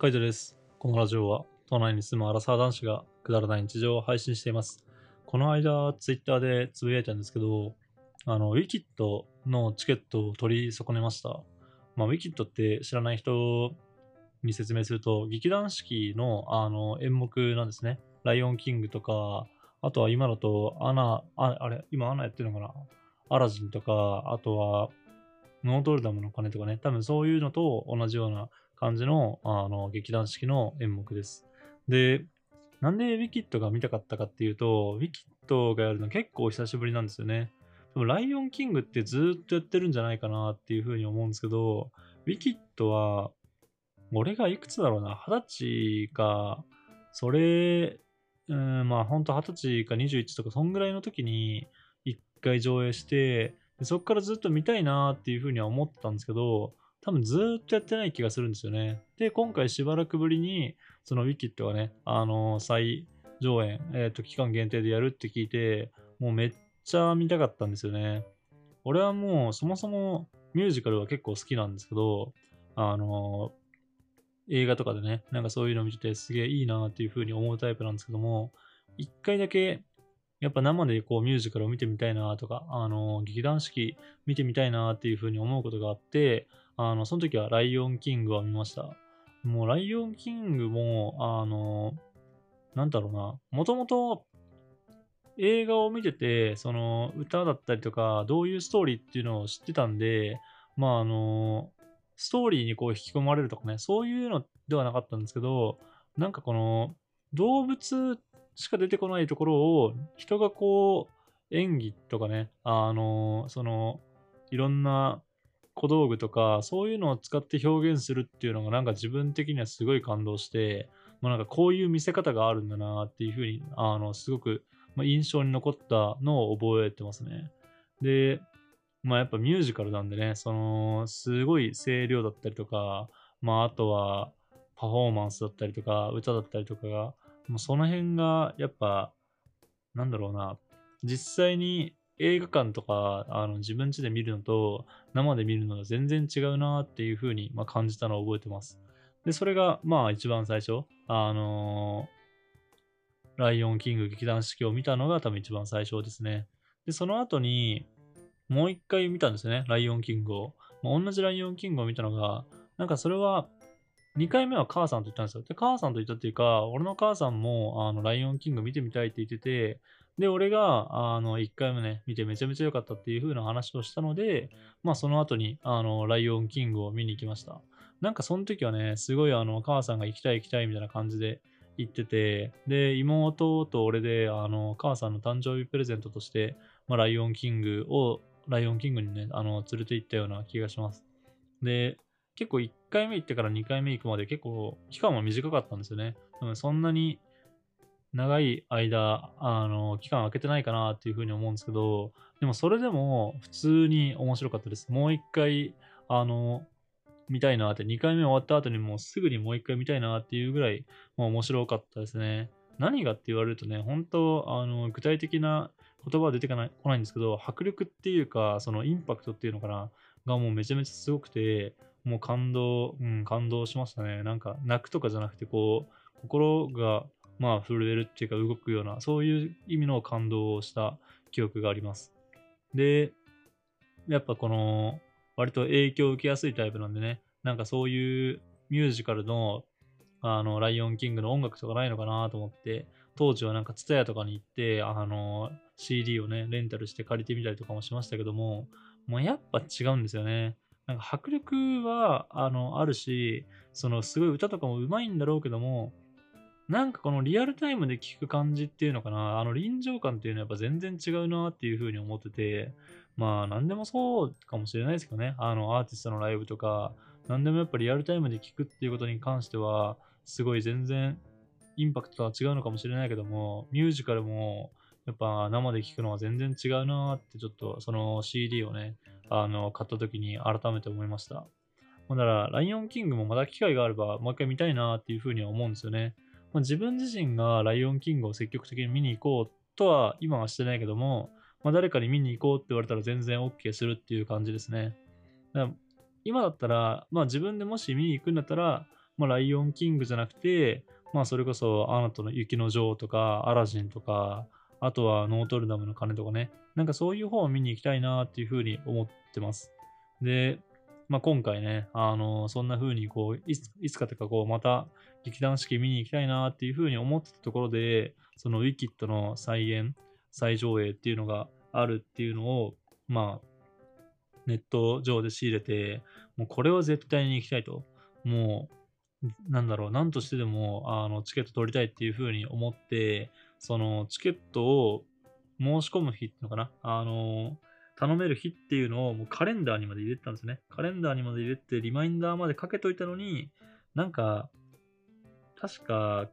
カイトです。このラジオは、都内に住むアラサー男子がくだらない日常を配信しています。この間、ツイッターでつぶやいたんですけど、あの、ウィキッドのチケットを取り損ねました。まあ、ウィキッドって知らない人に説明すると、劇団四季のあの演目なんですね。ライオンキングとか、あとは今だと、アナ、ああれ、今アナやってるのかな？アラジンとか、あとは、ノートルダムの鐘とかね、多分そういうのと同じような感じのあの劇団四季の演目です。で、なんでウィキッドが見たかったかっていうと、ウィキッドがやるの結構久しぶりなんですよね。でもライオンキングってずっとやってるんじゃないかなっていうふうに思うんですけど、ウィキッドは、俺がいくつだろうな、二十歳か、それ、うん、まあ本当二十歳か21とか、そんぐらいの時に一回上映して、そこからずっと見たいなっていうふうには思ってたんですけど、多分ずっとやってない気がするんですよね。で、今回しばらくぶりに、そのウィキッドがね、あの再上演、えっ、と、期間限定でやるって聞いて、もうめっちゃ見たかったんですよね。俺はもうそもそもミュージカルは結構好きなんですけど、あの映画とかでね、なんかそういうの見ててすげえいいなっていう風に思うタイプなんですけども、一回だけやっぱ生でこうミュージカルを見てみたいなとか、あの劇団四季見てみたいなっていう風に思うことがあって、あのその時はライオンキングを見ました。もうライオンキングも、あのなんだろうな、もともと映画を見てて、その歌だったりとか、どういうストーリーっていうのを知ってたんで、まああの、ストーリーにこう引き込まれるとかね、そういうのではなかったんですけど、なんかこの動物しか出てこないところを人がこう演技とかね、あの、そのいろんな小道具とか、そういうのを使って表現するっていうのがなんか自分的にはすごい感動して、もうなんかこういう見せ方があるんだなっていうふうに、あの、すごくまあ、印象に残ったのを覚えてますね。で、まあやっぱミュージカルなんでね、その、すごい声量だったりとか、まああとはパフォーマンスだったりとか、歌だったりとかが、もその辺がやっぱ、なんだろうな、実際に映画館とかあの自分家で見るのと生で見るのが全然違うなっていう風にまあ感じたのを覚えてます。で、それがまあ一番最初、あのーライオンキング劇団四季を見たのが多分一番最初ですね。で、その後に、もう一回見たんですよね、ライオンキングを。まあ、同じライオンキングを見たのが、なんかそれは、2回目は母さんと言ったんですよ。で、母さんと言ったっていうか、俺の母さんも、あの、ライオンキング見てみたいって言ってて、で、俺が、あの、1回目ね、見てめちゃめちゃ良かったっていう風な話をしたので、まあ、その後に、あの、ライオンキングを見に行きました。なんかその時はね、すごいあの、母さんが行きたい行きたいみたいな感じで、行ってて、で、妹と俺で、あの、母さんの誕生日プレゼントとして、まあ、ライオンキングを、ライオンキングにね、あの、連れて行ったような気がします。で、結構1回目行ってから2回目行くまで結構期間は短かったんですよね。そんなに長い間、あの、期間空けてないかなっていうふうに思うんですけど、でもそれでも普通に面白かったです。もう一回、あの、見たいなって、2回目終わった後にもうすぐにもう一回見たいなっていうぐらい、まあ、面白かったですね。何がって言われるとね、本当あの、具体的な言葉は出てこないこないんですけど、迫力っていうか、そのインパクトっていうのかな、がもうめちゃめちゃすごくて、もう感動、うん、感動しましたね。なんか、泣くとかじゃなくて、こう、心が、まあ、震えるっていうか、動くような、そういう意味の感動をした記憶があります。で、やっぱこの、割と影響を受けやすいタイプなんでね、なんかそういうミュージカルの、あの、ライオンキングの音楽とかないのかなと思って、当時はなんか TSUTAYA とかに行って、あの、CD をね、レンタルして借りてみたりとかもしましたけども、もうやっぱ違うんですよね。なんか迫力は、あの、あるし、そのすごい歌とかも上手いんだろうけども、なんかこのリアルタイムで聴く感じっていうのかな、あの臨場感っていうのはやっぱ全然違うなっていうふうに思ってて、まあ何でもそうかもしれないですけどね、あのアーティストのライブとか、何でもやっぱリアルタイムで聴くっていうことに関しては、すごい全然インパクトとは違うのかもしれないけども、ミュージカルもやっぱ生で聴くのは全然違うなってちょっとその CD をね、あの買った時に改めて思いました。だから、ライオンキングもまた機会があれば、もう一回見たいなっていうふうには思うんですよね。まあ、自分自身がライオンキングを積極的に見に行こうとは今はしてないけども、まあ、誰かに見に行こうって言われたら全然 OK するっていう感じですね。だから今だったら、まあ自分でもし見に行くんだったら、まあ、ライオンキングじゃなくて、まあ、それこそ、アナとの雪の女王とか、アラジンとか、あとはノートルダムの鐘とかね、なんかそういう方を見に行きたいなっていうふうに思ってます。で、まあ、今回ね、あのそんな風にこういつ、いつかとかこう、また劇団四季見に行きたいなっていう風に思ってたところで、そのウィキッドの再演、再上映っていうのがあるっていうのを、まあ、ネット上で仕入れて、もうこれは絶対に行きたいと。もう、なんだろう、なんとしてでも、あの、チケット取りたいっていう風に思って、そのチケットを申し込む日っていうのかな？あの、頼める日っていうのをもうカレンダーにまで入れてたんですね。カレンダーにまで入れて、リマインダーまでかけといたのに、なんか、確か、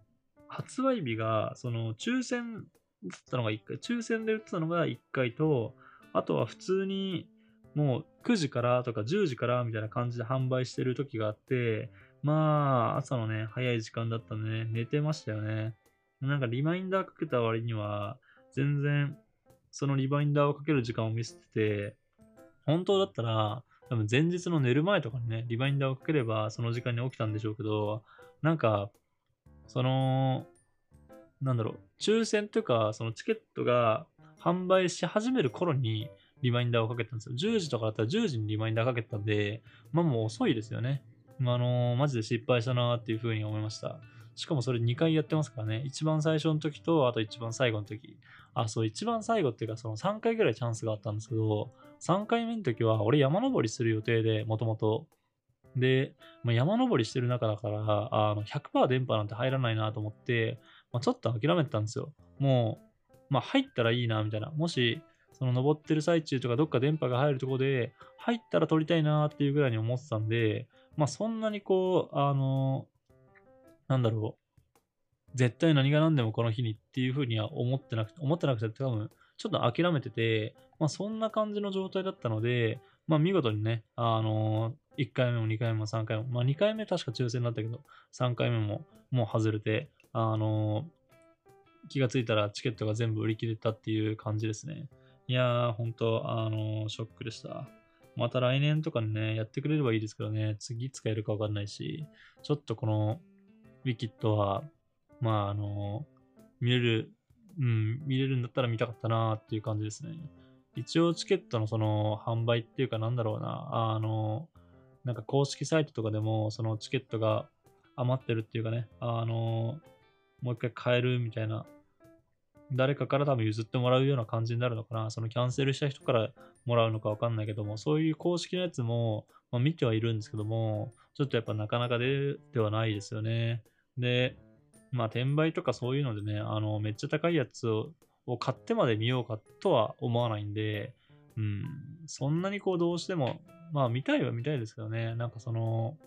発売日が、その、抽選だったのが1回、抽選で売ってたのが1回と、あとは普通に、もう9時からとか10時からみたいな感じで販売してる時があって、まあ、朝のね、早い時間だったんでね、寝てましたよね。なんかリマインダーかけた割には、全然そのリマインダーをかける時間を見せてて、本当だったら、多分前日の寝る前とかにね、リマインダーをかければその時間に起きたんでしょうけど、なんか、その、なんだろう、抽選とか、そのチケットが販売し始める頃にリマインダーをかけたんですよ。10時とかだったら10時にリマインダーかけたんで、まあもう遅いですよね。あのー、マジで失敗したなっていうふうに思いました。しかもそれ2回やってますからね。一番最初の時と、あと一番最後の時。あ、そう、一番最後っていうか、その3回ぐらいチャンスがあったんですけど、3回目の時は、俺山登りする予定で、もともと。で、まあ、山登りしてる中だから、あの100%電波なんて入らないなと思って、まあ、ちょっと諦めてたんですよ。もう、まあ、入ったらいいな、みたいな。もし、その登ってる最中とかどっか電波が入るとこで、入ったら撮りたいなっていうぐらいに思ってたんで、まあそんなにこう、あの、なんだろう、絶対何が何でもこの日にっていうふうには思ってなくて、思ってなくて多分、ちょっと諦めてて、まあそんな感じの状態だったので、まあ見事にね、あのー、1回目も2回目も3回目も、まあ2回目確か抽選だったけど、3回目ももう外れて、あのー、気がついたらチケットが全部売り切れたっていう感じですね。いやー、本当あのー、ショックでした。また来年とかにね、やってくれればいいですけどね、次使えるかわかんないし、ちょっとこのウィキッドは、まあ、あの、見れる、うん、見れるんだったら見たかったなっていう感じですね。一応チケットのその販売っていうかなんだろうな、あの、なんか公式サイトとかでもそのチケットが余ってるっていうかね、あの、もう一回買えるみたいな、誰かから多分譲ってもらうような感じになるのかな。そのキャンセルした人からもらうのかわかんないけども、そういう公式のやつも、まあ、見てはいるんですけども、ちょっとやっぱなかなかでではないですよね。で、まあ、転売とかそういうのでね、あの、めっちゃ高いやつを買ってまで見ようかとは思わないんで、うん、そんなにこうどうしても、まあ見たいは見たいですけどね、なんかその、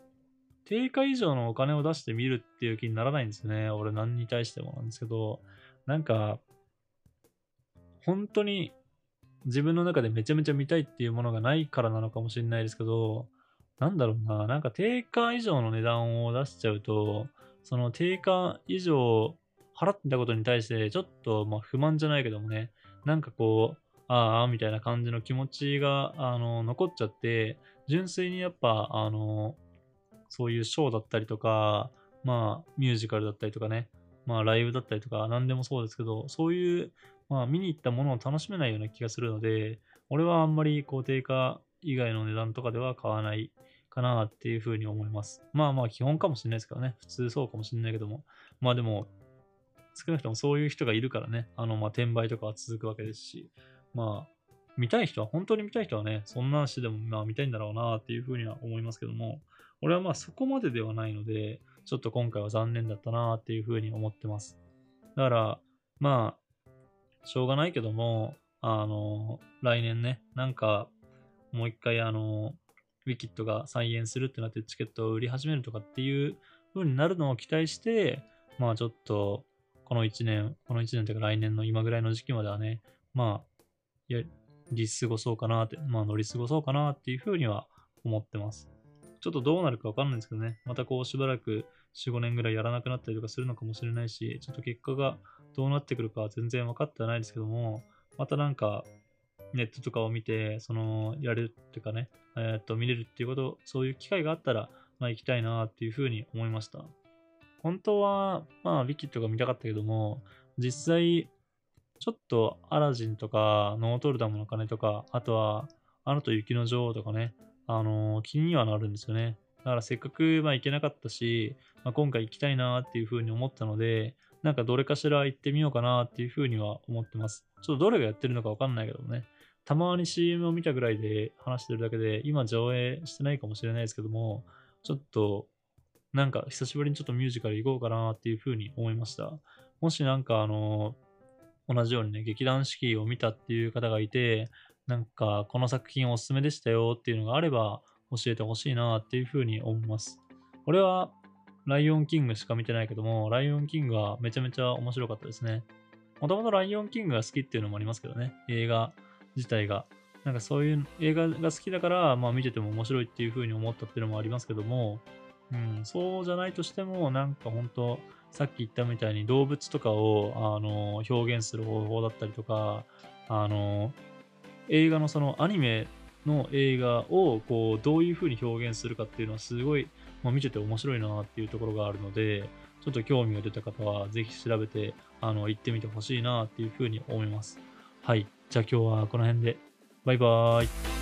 定価以上のお金を出して見るっていう気にならないんですよね。俺何に対してもなんですけど、なんか、本当に自分の中でめちゃめちゃ見たいっていうものがないからなのかもしれないですけど、なんだろうな、なんか定価以上の値段を出しちゃうと、その定価以上払ってたことに対して、ちょっとま不満じゃないけどもね、なんかこう、ああ、みたいな感じの気持ちが、あの、残っちゃって、純粋にやっぱ、あの、そういうショーだったりとか、まあ、ミュージカルだったりとかね、まあ、ライブだったりとか、何でもそうですけど、そういう、まあ、見に行ったものを楽しめないような気がするので、俺はあんまり、こう、定価以外の値段とかでは買わないかなっていうふうに思います。まあまあ基本かもしれないですけどね。普通そうかもしれないけども。まあでも、少なくともそういう人がいるからね、あの、まあ転売とかは続くわけですし、まあ、見たい人は、本当に見たい人はね、そんな話でもまあ見たいんだろうなっていうふうには思いますけども、俺はまあそこまでではないので、ちょっと今回は残念だったなっていうふうに思ってます。だから、まあ、しょうがないけども、あの、来年ね、なんか、もう一回あの、ウィキッドが再演するってなってチケットを売り始めるとかっていう風になるのを期待して、まあちょっと、この1年、この1年というか来年の今ぐらいの時期まではね、まあ、やり過ごそうかなって、まあ乗り過ごそうかなっていう風には思ってます。ちょっとどうなるかわかんないんですけどね、またこうしばらく4、5年ぐらいやらなくなったりとかするのかもしれないし、ちょっと結果がどうなってくるかは全然分かってはないですけども、またなんかネットとかを見て、その、やれるっていうかね、えっ、と、見れるっていうこと、そういう機会があったら、まあ、行きたいなっていうふうに思いました。本当は、まあ、ウィキッドが見たかったけども、実際、ちょっとアラジンとか、ノートルダムの鐘とか、あとは、あのと雪の女王とかね、あのー、気にはなるんですよね。だからせっかく、まあ、行けなかったし、まあ、今回行きたいなっていうふうに思ったので、なんかどれかしら行ってみようかなっていうふうには思ってます。ちょっとどれがやってるのかわかんないけどもね。たまに CM を見たぐらいで話してるだけで、今上映してないかもしれないですけども、ちょっと、なんか久しぶりにちょっとミュージカル行こうかなっていうふうに思いました。もしなんかあの、同じようにね、劇団四季を見たっていう方がいて、なんかこの作品おすすめでしたよっていうのがあれば教えてほしいなっていうふうに思います。俺はライオンキングしか見てないけども、ライオンキングはめちゃめちゃ面白かったですね。もともとライオンキングが好きっていうのもありますけどね、映画自体が。なんかそういう映画が好きだから、まあ見てても面白いっていう風に思ったっていうのもありますけども、うん、そうじゃないとしても、なんか本当さっき言ったみたいに動物とかをあの表現する方法だったりとか、あの映画のそのアニメの映画をこうどういう風に表現するかっていうのはすごい、まあ、見てて面白いなっていうところがあるので、ちょっと興味が出た方はぜひ調べてあの行ってみてほしいなっていう風に思います。はい。じゃあ今日はこの辺で。バイバーイ。